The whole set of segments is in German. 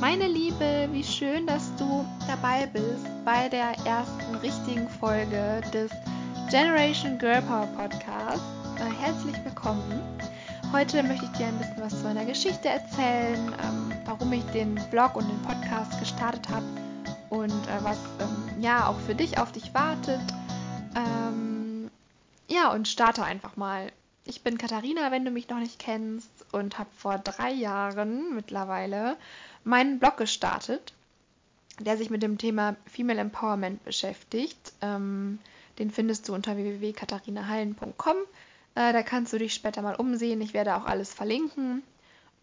Meine Liebe, wie schön, dass du dabei bist bei der ersten richtigen Folge des Generation Girl Power Podcast. Äh, herzlich willkommen. Heute möchte ich dir ein bisschen was zu meiner Geschichte erzählen, ähm, warum ich den Blog und den Podcast gestartet habe und äh, was ähm, ja auch für dich auf dich wartet. Ähm, ja, und starte einfach mal. Ich bin Katharina, wenn du mich noch nicht kennst, und habe vor drei Jahren mittlerweile meinen Blog gestartet, der sich mit dem Thema Female Empowerment beschäftigt. Ähm, den findest du unter www.katharinahallen.com. Äh, da kannst du dich später mal umsehen. Ich werde auch alles verlinken.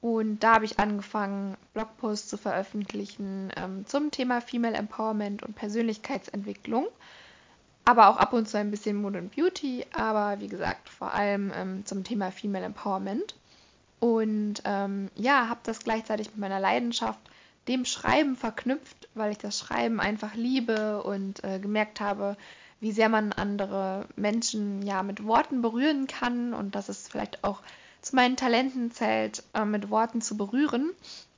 Und da habe ich angefangen, Blogposts zu veröffentlichen ähm, zum Thema Female Empowerment und Persönlichkeitsentwicklung. Aber auch ab und zu ein bisschen Mode und Beauty. Aber wie gesagt, vor allem ähm, zum Thema Female Empowerment. Und ähm, ja, habe das gleichzeitig mit meiner Leidenschaft, dem Schreiben verknüpft, weil ich das Schreiben einfach liebe und äh, gemerkt habe, wie sehr man andere Menschen ja mit Worten berühren kann und dass es vielleicht auch zu meinen Talenten zählt, äh, mit Worten zu berühren.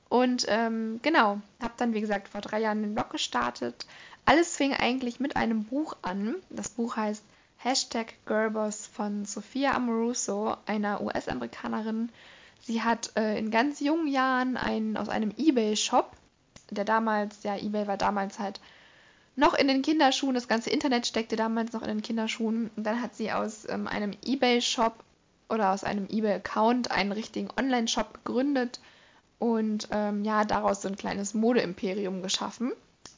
Und ähm, genau, habe dann, wie gesagt, vor drei Jahren den Blog gestartet. Alles fing eigentlich mit einem Buch an. Das Buch heißt Hashtag Girlboss von Sophia Amoruso, einer US-Amerikanerin, Sie hat äh, in ganz jungen Jahren einen, aus einem Ebay-Shop, der damals, ja, Ebay war damals halt noch in den Kinderschuhen, das ganze Internet steckte damals noch in den Kinderschuhen. Und dann hat sie aus ähm, einem Ebay-Shop oder aus einem Ebay-Account einen richtigen Online-Shop gegründet und ähm, ja, daraus so ein kleines Modeimperium geschaffen.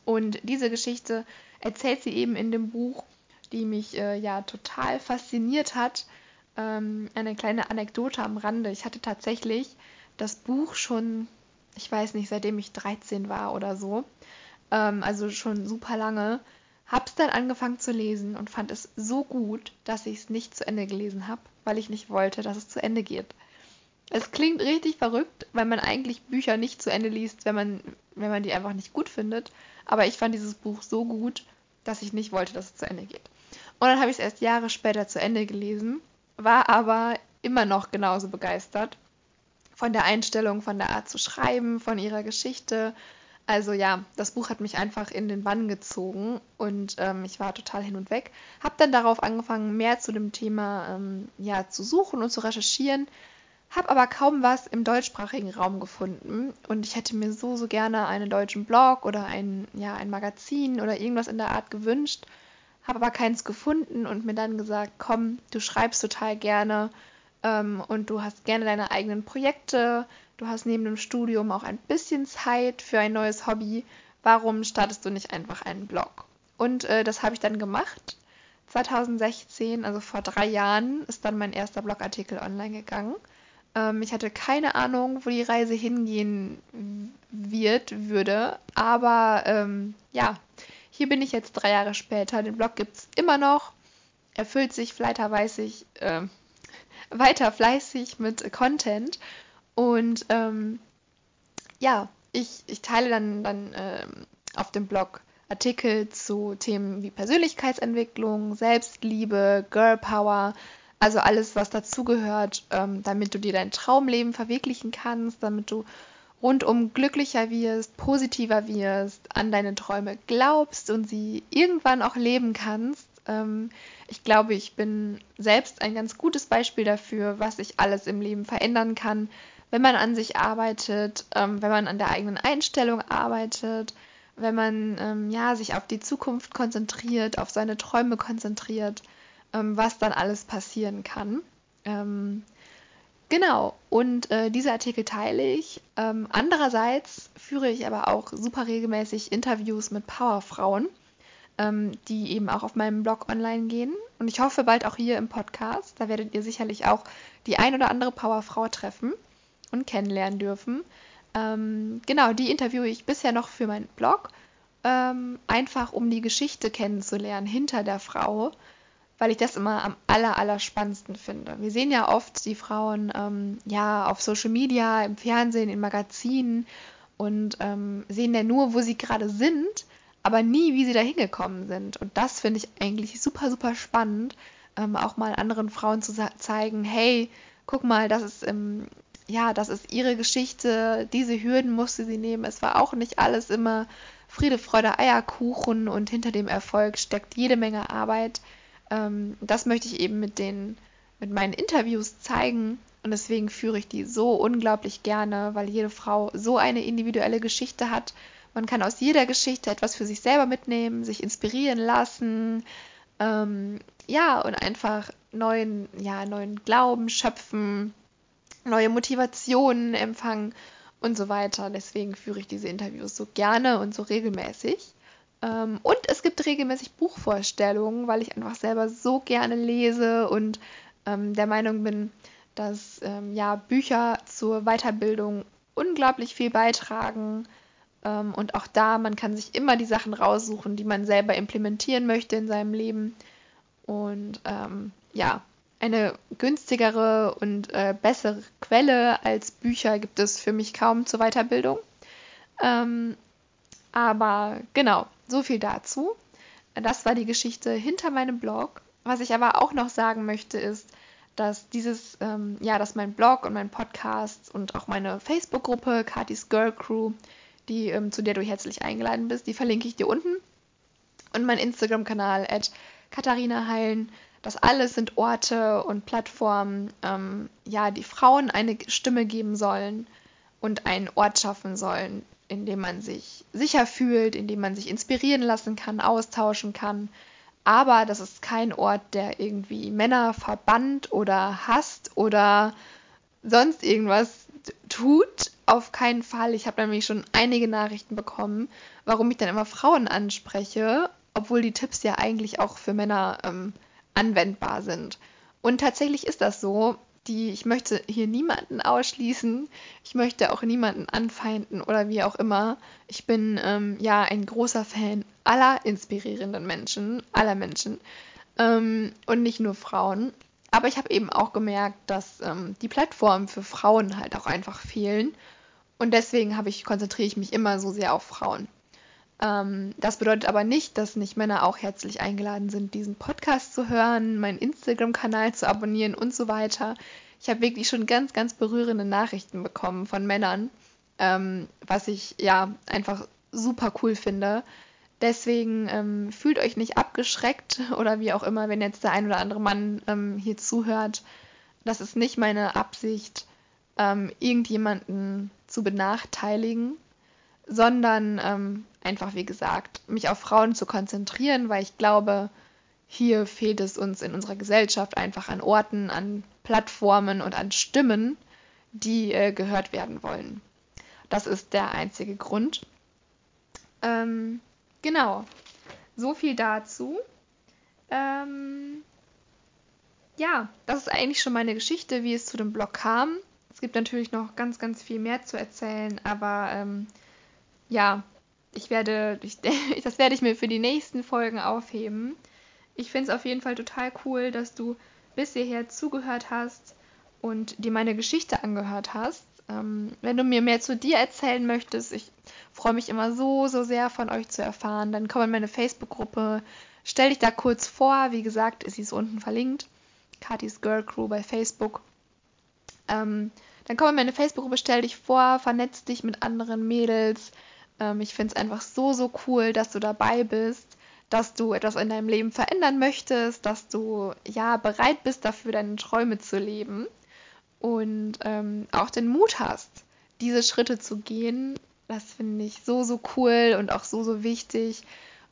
Und diese Geschichte erzählt sie eben in dem Buch, die mich äh, ja total fasziniert hat ähm, eine kleine Anekdote am Rande. Ich hatte tatsächlich das Buch schon, ich weiß nicht, seitdem ich 13 war oder so, ähm, also schon super lange, hab's dann angefangen zu lesen und fand es so gut, dass ich es nicht zu Ende gelesen habe, weil ich nicht wollte, dass es zu Ende geht. Es klingt richtig verrückt, weil man eigentlich Bücher nicht zu Ende liest, wenn man, wenn man die einfach nicht gut findet. Aber ich fand dieses Buch so gut, dass ich nicht wollte, dass es zu Ende geht. Und dann habe ich es erst Jahre später zu Ende gelesen war aber immer noch genauso begeistert von der Einstellung, von der Art zu schreiben, von ihrer Geschichte. Also ja, das Buch hat mich einfach in den Bann gezogen und ähm, ich war total hin und weg. Hab dann darauf angefangen, mehr zu dem Thema ähm, ja, zu suchen und zu recherchieren. Hab aber kaum was im deutschsprachigen Raum gefunden und ich hätte mir so, so gerne einen deutschen Blog oder ein, ja, ein Magazin oder irgendwas in der Art gewünscht habe aber keins gefunden und mir dann gesagt, komm, du schreibst total gerne ähm, und du hast gerne deine eigenen Projekte, du hast neben dem Studium auch ein bisschen Zeit für ein neues Hobby. Warum startest du nicht einfach einen Blog? Und äh, das habe ich dann gemacht. 2016, also vor drei Jahren, ist dann mein erster Blogartikel online gegangen. Ähm, ich hatte keine Ahnung, wo die Reise hingehen wird, würde, aber ähm, ja, hier bin ich jetzt drei Jahre später. Den Blog gibt es immer noch. Er füllt sich weiter, fleißig, äh, weiter fleißig mit Content. Und ähm, ja, ich, ich teile dann, dann ähm, auf dem Blog Artikel zu Themen wie Persönlichkeitsentwicklung, Selbstliebe, Girl Power, also alles, was dazugehört, ähm, damit du dir dein Traumleben verwirklichen kannst, damit du rundum glücklicher wirst, positiver wirst, an deine Träume glaubst und sie irgendwann auch leben kannst. Ähm, ich glaube, ich bin selbst ein ganz gutes Beispiel dafür, was sich alles im Leben verändern kann, wenn man an sich arbeitet, ähm, wenn man an der eigenen Einstellung arbeitet, wenn man ähm, ja sich auf die Zukunft konzentriert, auf seine Träume konzentriert, was dann alles passieren kann. Genau, und äh, diese Artikel teile ich. Ähm, andererseits führe ich aber auch super regelmäßig Interviews mit Powerfrauen, ähm, die eben auch auf meinem Blog online gehen. Und ich hoffe bald auch hier im Podcast. Da werdet ihr sicherlich auch die ein oder andere Powerfrau treffen und kennenlernen dürfen. Ähm, genau, die interviewe ich bisher noch für meinen Blog, ähm, einfach um die Geschichte kennenzulernen hinter der Frau weil ich das immer am aller, aller spannendsten finde. Wir sehen ja oft die Frauen ähm, ja auf Social Media, im Fernsehen, in Magazinen und ähm, sehen ja nur, wo sie gerade sind, aber nie, wie sie da hingekommen sind. Und das finde ich eigentlich super, super spannend, ähm, auch mal anderen Frauen zu zeigen, hey, guck mal, das ist, ähm, ja, das ist ihre Geschichte, diese Hürden musste sie nehmen. Es war auch nicht alles immer Friede, Freude, Eierkuchen und hinter dem Erfolg steckt jede Menge Arbeit. Ähm, das möchte ich eben mit den, mit meinen Interviews zeigen und deswegen führe ich die so unglaublich gerne, weil jede Frau so eine individuelle Geschichte hat. Man kann aus jeder Geschichte etwas für sich selber mitnehmen, sich inspirieren lassen, ähm, ja, und einfach neuen, ja, neuen Glauben schöpfen, neue Motivationen empfangen und so weiter. Deswegen führe ich diese Interviews so gerne und so regelmäßig. Ähm, und es gibt regelmäßig Buchvorstellungen, weil ich einfach selber so gerne lese und ähm, der Meinung bin, dass ähm, ja, Bücher zur Weiterbildung unglaublich viel beitragen. Und auch da, man kann sich immer die Sachen raussuchen, die man selber implementieren möchte in seinem Leben. Und ähm, ja, eine günstigere und äh, bessere Quelle als Bücher gibt es für mich kaum zur Weiterbildung. Ähm, aber genau, so viel dazu. Das war die Geschichte hinter meinem Blog. Was ich aber auch noch sagen möchte, ist, dass dieses, ähm, ja, dass mein Blog und mein Podcast und auch meine Facebook-Gruppe Katis Girl Crew, die, ähm, zu der du herzlich eingeladen bist, die verlinke ich dir unten. Und mein Instagram-Kanal at Katharina Heilen, das alles sind Orte und Plattformen, ähm, ja, die Frauen eine Stimme geben sollen und einen Ort schaffen sollen, in dem man sich sicher fühlt, in dem man sich inspirieren lassen kann, austauschen kann. Aber das ist kein Ort, der irgendwie Männer verbannt oder hasst oder sonst irgendwas tut. Auf keinen Fall. Ich habe nämlich schon einige Nachrichten bekommen, warum ich dann immer Frauen anspreche, obwohl die Tipps ja eigentlich auch für Männer ähm, anwendbar sind. Und tatsächlich ist das so. Die, ich möchte hier niemanden ausschließen. Ich möchte auch niemanden anfeinden oder wie auch immer. Ich bin ähm, ja ein großer Fan aller inspirierenden Menschen, aller Menschen ähm, und nicht nur Frauen. Aber ich habe eben auch gemerkt, dass ähm, die Plattformen für Frauen halt auch einfach fehlen. Und deswegen ich, konzentriere ich mich immer so sehr auf Frauen. Ähm, das bedeutet aber nicht, dass nicht Männer auch herzlich eingeladen sind, diesen Podcast zu hören, meinen Instagram-Kanal zu abonnieren und so weiter. Ich habe wirklich schon ganz, ganz berührende Nachrichten bekommen von Männern, ähm, was ich ja einfach super cool finde. Deswegen ähm, fühlt euch nicht abgeschreckt oder wie auch immer, wenn jetzt der ein oder andere Mann ähm, hier zuhört. Das ist nicht meine Absicht, ähm, irgendjemanden zu benachteiligen sondern ähm, einfach, wie gesagt, mich auf Frauen zu konzentrieren, weil ich glaube, hier fehlt es uns in unserer Gesellschaft einfach an Orten, an Plattformen und an Stimmen, die äh, gehört werden wollen. Das ist der einzige Grund. Ähm, genau, so viel dazu. Ähm, ja, das ist eigentlich schon meine Geschichte, wie es zu dem Blog kam. Es gibt natürlich noch ganz, ganz viel mehr zu erzählen, aber ähm, ja, ich werde, ich, das werde ich mir für die nächsten Folgen aufheben. Ich finde es auf jeden Fall total cool, dass du bis hierher zugehört hast und dir meine Geschichte angehört hast. Ähm, wenn du mir mehr zu dir erzählen möchtest, ich freue mich immer so, so sehr von euch zu erfahren, dann komm in meine Facebook-Gruppe, stell dich da kurz vor. Wie gesagt, sie ist unten verlinkt. Katis Girl Crew bei Facebook. Ähm, dann komm in meine Facebook-Gruppe, stell dich vor, vernetz dich mit anderen Mädels, ähm, ich finde es einfach so, so cool, dass du dabei bist, dass du etwas in deinem Leben verändern möchtest, dass du ja bereit bist, dafür deine Träume zu leben und ähm, auch den Mut hast, diese Schritte zu gehen. Das finde ich so, so cool und auch so, so wichtig.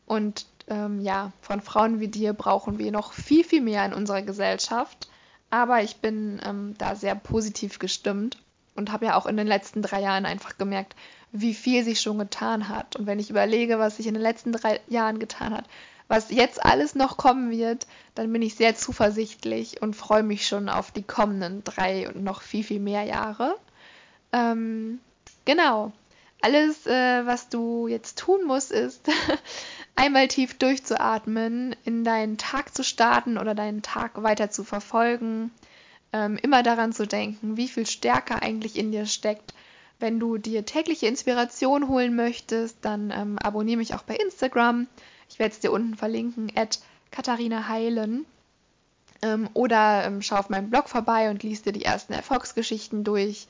Und ähm, ja, von Frauen wie dir brauchen wir noch viel, viel mehr in unserer Gesellschaft. Aber ich bin ähm, da sehr positiv gestimmt und habe ja auch in den letzten drei Jahren einfach gemerkt, wie viel sich schon getan hat. Und wenn ich überlege, was sich in den letzten drei Jahren getan hat, was jetzt alles noch kommen wird, dann bin ich sehr zuversichtlich und freue mich schon auf die kommenden drei und noch viel, viel mehr Jahre. Ähm, genau. Alles, äh, was du jetzt tun musst, ist einmal tief durchzuatmen, in deinen Tag zu starten oder deinen Tag weiter zu verfolgen. Ähm, immer daran zu denken, wie viel Stärke eigentlich in dir steckt wenn du dir tägliche Inspiration holen möchtest, dann ähm, abonniere mich auch bei Instagram. Ich werde es dir unten verlinken, at Katharina Heilen. Ähm, oder ähm, schau auf meinem Blog vorbei und liest dir die ersten Erfolgsgeschichten durch.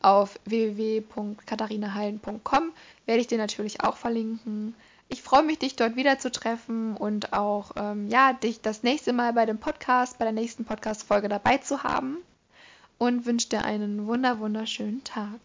auf www.katharineheilen.com werde ich dir natürlich auch verlinken. Ich freue mich, dich dort wieder zu treffen und auch ähm, ja, dich das nächste Mal bei dem Podcast, bei der nächsten Podcast-Folge dabei zu haben und wünsche dir einen wunder wunderschönen Tag.